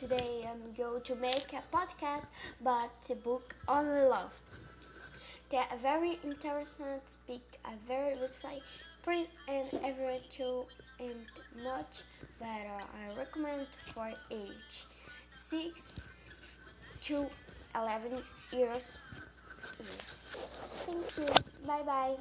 today I'm going to make a podcast about the book Only Love. They are very interesting speak, a very beautiful price and every two and much better. I recommend for age six to eleven years. Thank you. Bye bye.